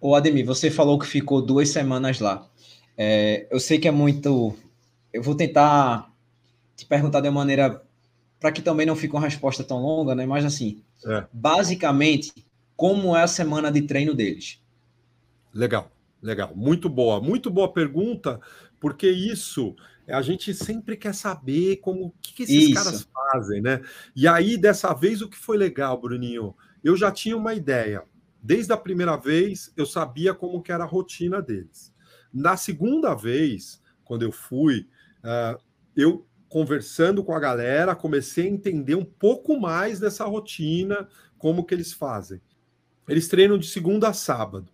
Ô Ademir, você falou que ficou duas semanas lá. É, eu sei que é muito. Eu vou tentar te perguntar de uma maneira para que também não fique uma resposta tão longa, né? Mas assim, é. basicamente, como é a semana de treino deles? Legal, legal, muito boa, muito boa pergunta, porque isso a gente sempre quer saber como o que, que esses isso. caras fazem, né? E aí, dessa vez, o que foi legal, Bruninho? Eu já tinha uma ideia. Desde a primeira vez, eu sabia como que era a rotina deles. Na segunda vez, quando eu fui, uh, eu conversando com a galera, comecei a entender um pouco mais dessa rotina, como que eles fazem. Eles treinam de segunda a sábado.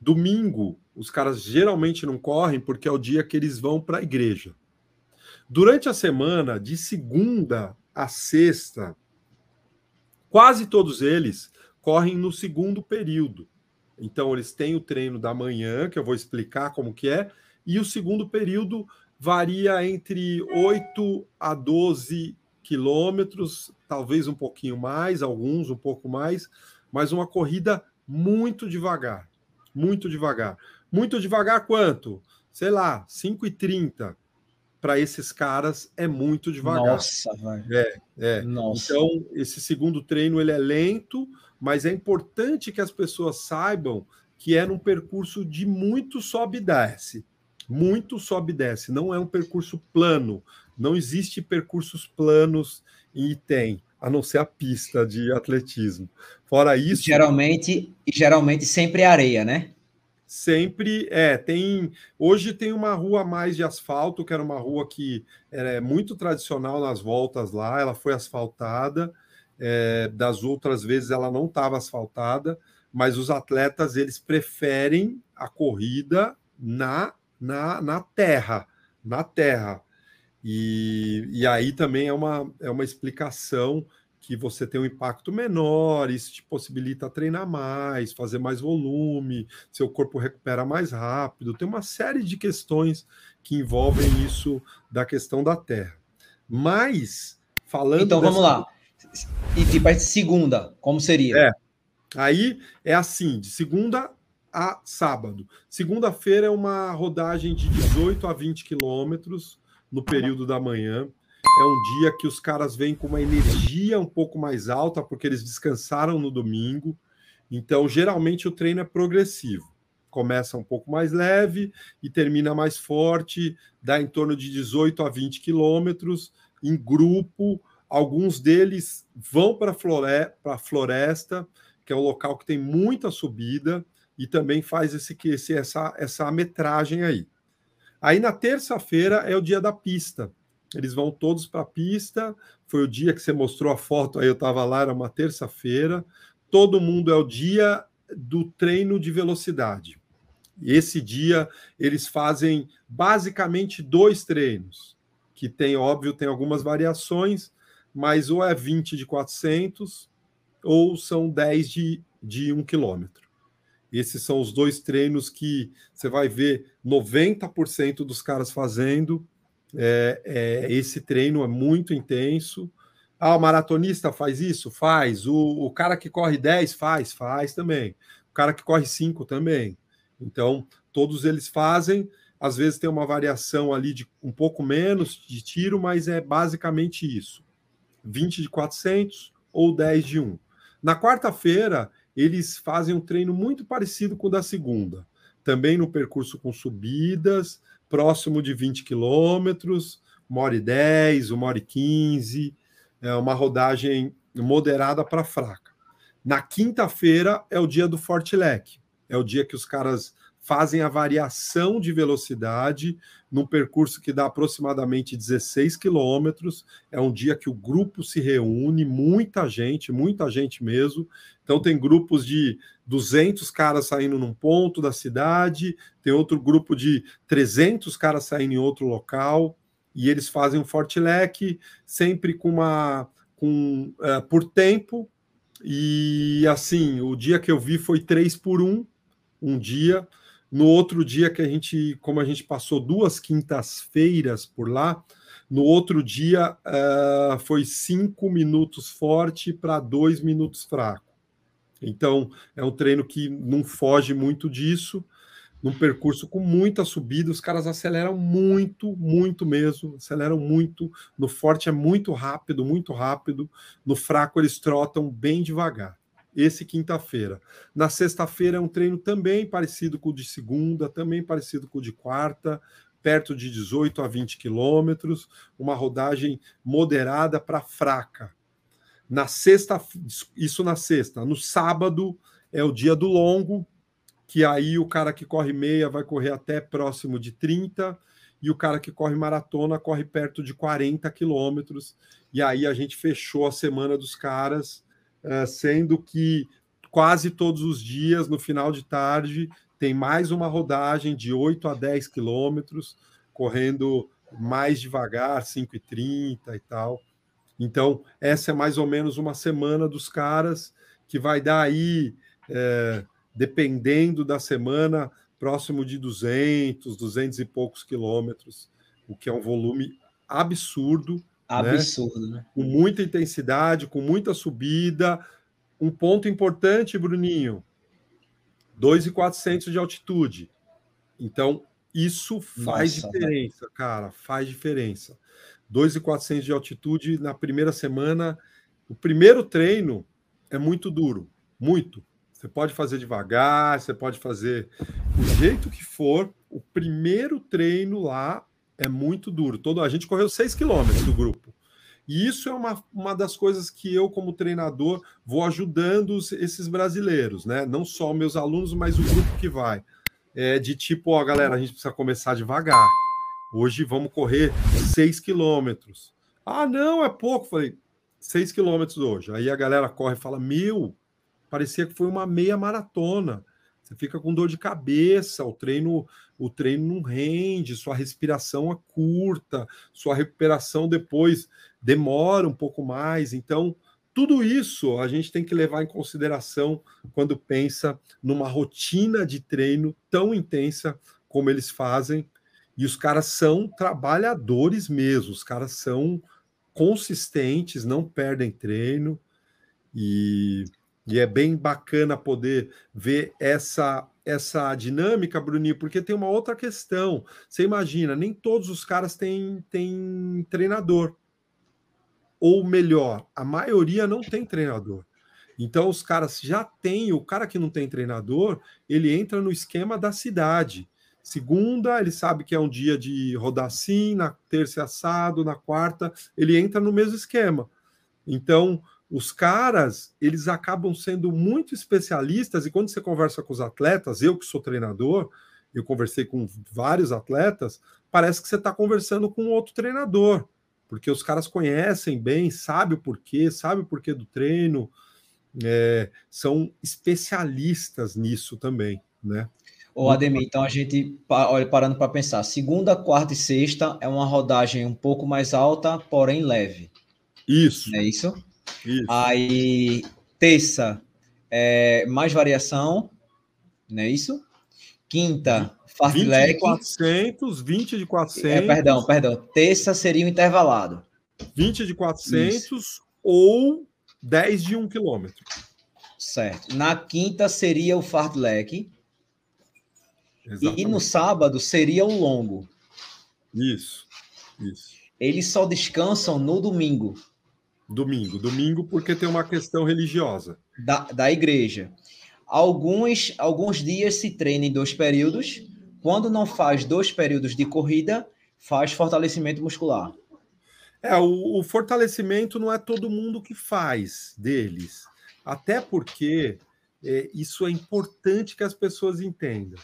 Domingo, os caras geralmente não correm porque é o dia que eles vão para a igreja. Durante a semana, de segunda a sexta, quase todos eles correm no segundo período. Então, eles têm o treino da manhã, que eu vou explicar como que é, e o segundo período varia entre 8 a 12 quilômetros, talvez um pouquinho mais, alguns um pouco mais, mas uma corrida muito devagar, muito devagar. Muito devagar quanto? Sei lá, 5,30 para esses caras é muito devagar. Nossa, vai. É, é. Nossa. Então, esse segundo treino ele é lento, mas é importante que as pessoas saibam que é num percurso de muito sobe e desce muito sobe e desce, não é um percurso plano, não existe percursos planos e tem, a não ser a pista de atletismo. Fora isso, geralmente, geralmente sempre é areia, né? Sempre é, tem. Hoje tem uma rua mais de asfalto, que era uma rua que é muito tradicional nas voltas lá, ela foi asfaltada. É, das outras vezes ela não estava asfaltada, mas os atletas eles preferem a corrida na na, na terra, na terra. E, e aí também é uma, é uma explicação que você tem um impacto menor, isso te possibilita treinar mais, fazer mais volume, seu corpo recupera mais rápido. Tem uma série de questões que envolvem isso da questão da terra. Mas, falando. Então vamos dessa... lá. E tipo, a segunda, como seria? É. Aí é assim: de segunda a sábado. Segunda-feira é uma rodagem de 18 a 20 quilômetros no período da manhã. É um dia que os caras vêm com uma energia um pouco mais alta, porque eles descansaram no domingo. Então, geralmente, o treino é progressivo. Começa um pouco mais leve e termina mais forte, dá em torno de 18 a 20 quilômetros, em grupo. Alguns deles vão para a floresta, que é um local que tem muita subida e também faz esse, esse essa, essa metragem aí. Aí na terça-feira é o dia da pista. Eles vão todos para a pista. Foi o dia que você mostrou a foto, aí eu estava lá, era uma terça-feira. Todo mundo é o dia do treino de velocidade. Esse dia eles fazem basicamente dois treinos, que tem, óbvio, tem algumas variações, mas ou é 20 de 400 ou são 10 de, de 1 quilômetro. Esses são os dois treinos que você vai ver 90% dos caras fazendo. É, é, esse treino é muito intenso. Ah, o maratonista faz isso? Faz. O, o cara que corre 10 faz? Faz também. O cara que corre 5 também. Então, todos eles fazem. Às vezes tem uma variação ali de um pouco menos de tiro, mas é basicamente isso: 20 de 400 ou 10 de 1. Na quarta-feira, eles fazem um treino muito parecido com o da segunda, também no percurso com subidas, próximo de 20 quilômetros, uma hora e 10, uma hora e 15, é uma rodagem moderada para fraca. Na quinta-feira é o dia do Forte Leque, é o dia que os caras fazem a variação de velocidade num percurso que dá aproximadamente 16 quilômetros. É um dia que o grupo se reúne, muita gente, muita gente mesmo. Então, tem grupos de 200 caras saindo num ponto da cidade, tem outro grupo de 300 caras saindo em outro local, e eles fazem um forte leque, sempre com uma. Com, uh, por tempo. E assim, o dia que eu vi foi 3 por 1, um dia. No outro dia que a gente, como a gente passou duas quintas-feiras por lá, no outro dia uh, foi cinco minutos forte para dois minutos fraco. Então, é um treino que não foge muito disso, num percurso com muita subida, os caras aceleram muito, muito mesmo, aceleram muito. No forte é muito rápido, muito rápido. No fraco eles trotam bem devagar. Esse quinta-feira. Na sexta-feira é um treino também parecido com o de segunda, também parecido com o de quarta, perto de 18 a 20 quilômetros, uma rodagem moderada para fraca. Na sexta, isso na sexta. No sábado é o dia do longo, que aí o cara que corre meia vai correr até próximo de 30 e o cara que corre maratona corre perto de 40 quilômetros. E aí a gente fechou a semana dos caras, sendo que quase todos os dias, no final de tarde, tem mais uma rodagem de 8 a 10 quilômetros, correndo mais devagar, 5,30 e tal. Então, essa é mais ou menos uma semana dos caras que vai dar aí. É, dependendo da semana, próximo de 200, 200 e poucos quilômetros, o que é um volume absurdo. Né? Absurdo, né? né? Com muita intensidade, com muita subida. Um ponto importante, Bruninho: 2,400 de altitude. Então, isso faz Nossa, diferença, cara, faz diferença. 2,400 de altitude na primeira semana. O primeiro treino é muito duro, muito. Você pode fazer devagar, você pode fazer o jeito que for. O primeiro treino lá é muito duro. Todo a gente correu 6 quilômetros do grupo. E isso é uma, uma das coisas que eu, como treinador, vou ajudando os, esses brasileiros, né? Não só meus alunos, mas o grupo que vai. É de tipo, ó, galera, a gente precisa começar devagar. Hoje vamos correr 6 quilômetros. Ah, não, é pouco. Falei, 6 quilômetros hoje. Aí a galera corre e fala: Meu, parecia que foi uma meia maratona. Você fica com dor de cabeça, o treino, o treino não rende, sua respiração é curta, sua recuperação depois demora um pouco mais. Então, tudo isso a gente tem que levar em consideração quando pensa numa rotina de treino tão intensa como eles fazem. E os caras são trabalhadores mesmo, os caras são consistentes, não perdem treino. E e é bem bacana poder ver essa essa dinâmica, Bruninho, porque tem uma outra questão. Você imagina, nem todos os caras têm, têm treinador. Ou melhor, a maioria não tem treinador. Então os caras já têm, o cara que não tem treinador, ele entra no esquema da cidade. Segunda, ele sabe que é um dia de rodar assim, na terça é assado, na quarta, ele entra no mesmo esquema. Então, os caras, eles acabam sendo muito especialistas, e quando você conversa com os atletas, eu que sou treinador, eu conversei com vários atletas, parece que você está conversando com outro treinador, porque os caras conhecem bem, sabe o porquê, sabe o porquê do treino, é, são especialistas nisso também, né? Ô, Ademir, então a gente, olha, parando para pensar, segunda, quarta e sexta é uma rodagem um pouco mais alta, porém leve. Isso. É isso? Isso. Aí, terça, é, mais variação, não é isso? Quinta, fartlek. 20 de 400, 20 de 400. É, perdão, perdão. Terça seria o intervalado. 20 de 400 isso. ou 10 de 1 quilômetro. Certo. Na quinta seria o fartlek. E no sábado seria o longo. Isso, isso. Eles só descansam no domingo. Domingo. Domingo porque tem uma questão religiosa. Da, da igreja. Alguns, alguns dias se treina em dois períodos. Quando não faz dois períodos de corrida, faz fortalecimento muscular. É, o, o fortalecimento não é todo mundo que faz deles. Até porque é, isso é importante que as pessoas entendam.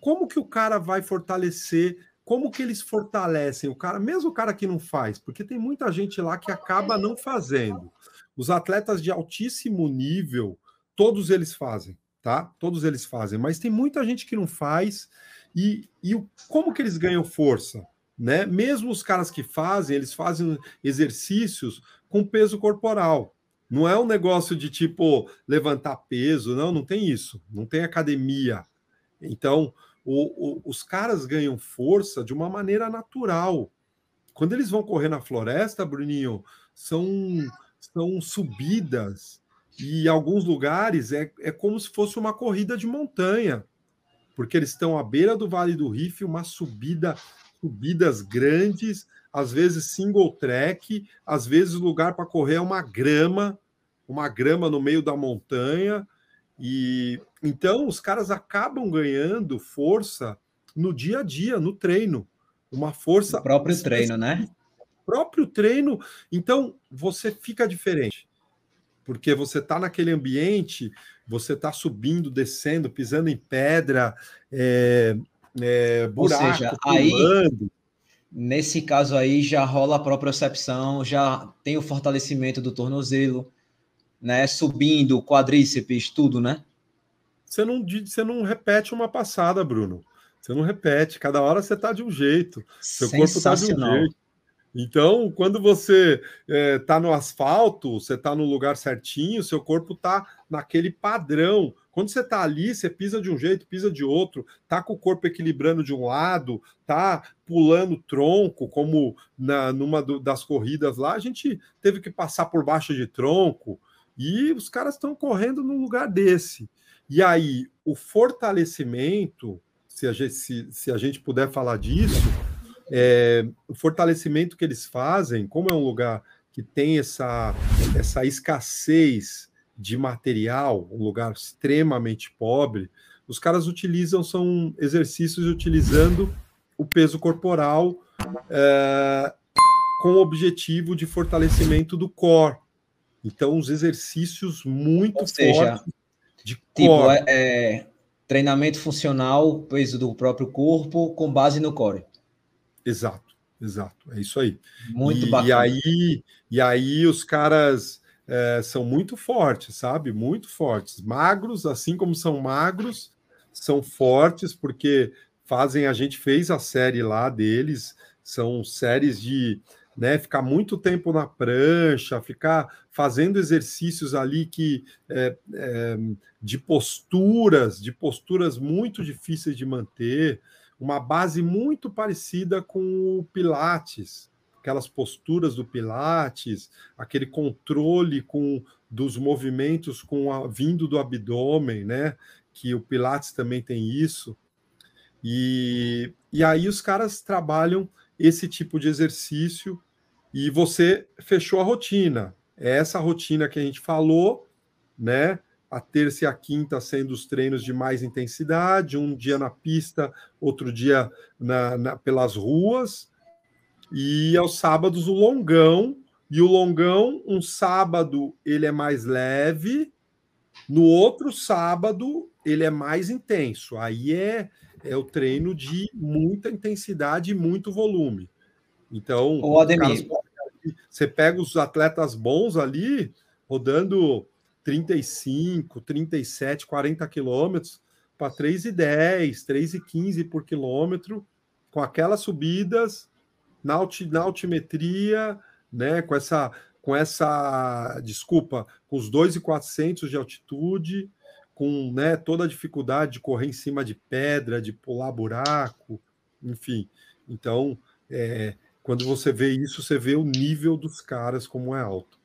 Como que o cara vai fortalecer como que eles fortalecem o cara, mesmo o cara que não faz, porque tem muita gente lá que acaba não fazendo. Os atletas de altíssimo nível, todos eles fazem, tá? Todos eles fazem, mas tem muita gente que não faz e, e como que eles ganham força? Né? Mesmo os caras que fazem, eles fazem exercícios com peso corporal. Não é um negócio de tipo levantar peso, não, não tem isso. Não tem academia. Então, o, o, os caras ganham força de uma maneira natural. Quando eles vão correr na floresta, Bruninho, são, são subidas E alguns lugares é, é como se fosse uma corrida de montanha, porque eles estão à beira do Vale do Rift, uma subida, subidas grandes, às vezes single track, às vezes o lugar para correr é uma grama, uma grama no meio da montanha. E então os caras acabam ganhando força no dia a dia, no treino. Uma força. O próprio treino, né? Próprio treino. Então você fica diferente. Porque você está naquele ambiente, você está subindo, descendo, pisando em pedra, é, é, buraco, Ou seja, pulando. aí Nesse caso aí já rola a propriocepção, já tem o fortalecimento do tornozelo, né? Subindo, quadríceps, tudo, né? Você não, você não repete uma passada, Bruno. Você não repete. Cada hora você está de um jeito. Seu corpo está de um jeito. Então, quando você está é, tá no asfalto, você está no lugar certinho, seu corpo está naquele padrão. Quando você está ali, você pisa de um jeito, pisa de outro, tá com o corpo equilibrando de um lado, tá pulando tronco, como na numa do, das corridas lá, a gente teve que passar por baixo de tronco, e os caras estão correndo num lugar desse. E aí, o fortalecimento, se a gente, se, se a gente puder falar disso, é, o fortalecimento que eles fazem, como é um lugar que tem essa, essa escassez de material, um lugar extremamente pobre, os caras utilizam, são exercícios utilizando o peso corporal é, com o objetivo de fortalecimento do core. Então, os exercícios muito Ou seja, fortes de tipo, core. É, é, treinamento funcional, peso do próprio corpo, com base no core. Exato, exato. É isso aí. Muito e, bacana. E aí, e aí os caras é, são muito fortes, sabe? Muito fortes. Magros, assim como são magros, são fortes, porque fazem. A gente fez a série lá deles, são séries de né, ficar muito tempo na prancha, ficar fazendo exercícios ali que é, é, de posturas, de posturas muito difíceis de manter, uma base muito parecida com o Pilates, aquelas posturas do Pilates, aquele controle com dos movimentos com a, vindo do abdômen, né? Que o Pilates também tem isso. E, e aí os caras trabalham esse tipo de exercício e você fechou a rotina. É essa rotina que a gente falou, né? A terça e a quinta sendo os treinos de mais intensidade, um dia na pista, outro dia na, na pelas ruas, e aos sábados o longão. E o longão, um sábado ele é mais leve, no outro sábado ele é mais intenso. Aí é, é o treino de muita intensidade e muito volume. Então, o Ademir. Você pega os atletas bons ali, rodando 35, 37, 40 quilômetros para 3,10, 3,15 por quilômetro, com aquelas subidas na, alti, na altimetria, né, com essa com essa desculpa, com os 2,400 de altitude, com né, toda a dificuldade de correr em cima de pedra, de pular buraco, enfim. Então, é, quando você vê isso, você vê o nível dos caras como é alto.